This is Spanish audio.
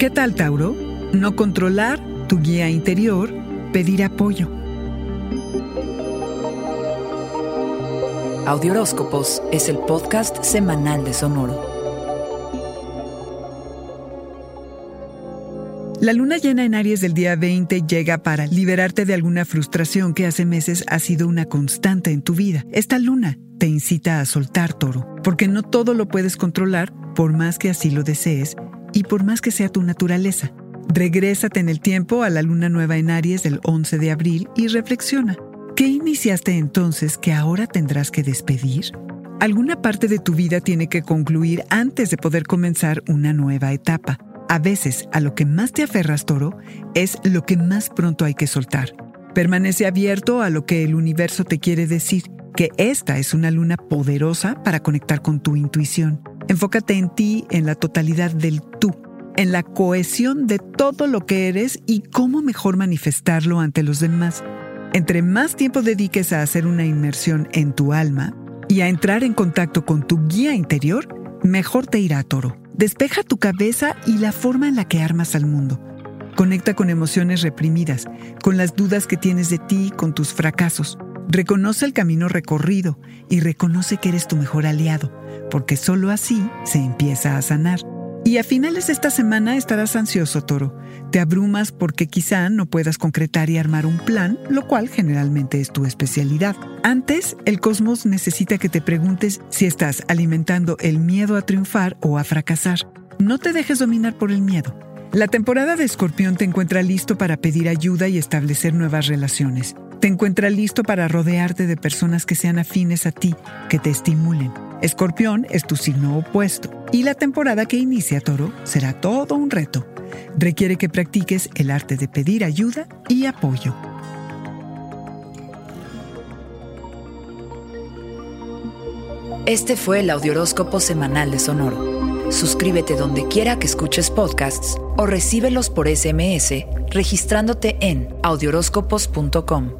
¿Qué tal, Tauro? No controlar tu guía interior, pedir apoyo. Audioróscopos es el podcast semanal de Sonoro. La luna llena en Aries del día 20 llega para liberarte de alguna frustración que hace meses ha sido una constante en tu vida. Esta luna te incita a soltar toro, porque no todo lo puedes controlar por más que así lo desees y por más que sea tu naturaleza. Regrésate en el tiempo a la luna nueva en Aries del 11 de abril y reflexiona. ¿Qué iniciaste entonces que ahora tendrás que despedir? Alguna parte de tu vida tiene que concluir antes de poder comenzar una nueva etapa. A veces, a lo que más te aferras, toro, es lo que más pronto hay que soltar. Permanece abierto a lo que el universo te quiere decir, que esta es una luna poderosa para conectar con tu intuición. Enfócate en ti, en la totalidad del tú, en la cohesión de todo lo que eres y cómo mejor manifestarlo ante los demás. Entre más tiempo dediques a hacer una inmersión en tu alma y a entrar en contacto con tu guía interior, mejor te irá, toro. Despeja tu cabeza y la forma en la que armas al mundo. Conecta con emociones reprimidas, con las dudas que tienes de ti, con tus fracasos. Reconoce el camino recorrido y reconoce que eres tu mejor aliado, porque solo así se empieza a sanar. Y a finales de esta semana estarás ansioso, toro. Te abrumas porque quizá no puedas concretar y armar un plan, lo cual generalmente es tu especialidad. Antes, el cosmos necesita que te preguntes si estás alimentando el miedo a triunfar o a fracasar. No te dejes dominar por el miedo. La temporada de Escorpión te encuentra listo para pedir ayuda y establecer nuevas relaciones. Te encuentra listo para rodearte de personas que sean afines a ti, que te estimulen. Escorpión es tu signo opuesto y la temporada que inicia Toro será todo un reto. Requiere que practiques el arte de pedir ayuda y apoyo. Este fue el Audioróscopo Semanal de Sonoro. Suscríbete donde quiera que escuches podcasts o recíbelos por SMS registrándote en audioróscopos.com.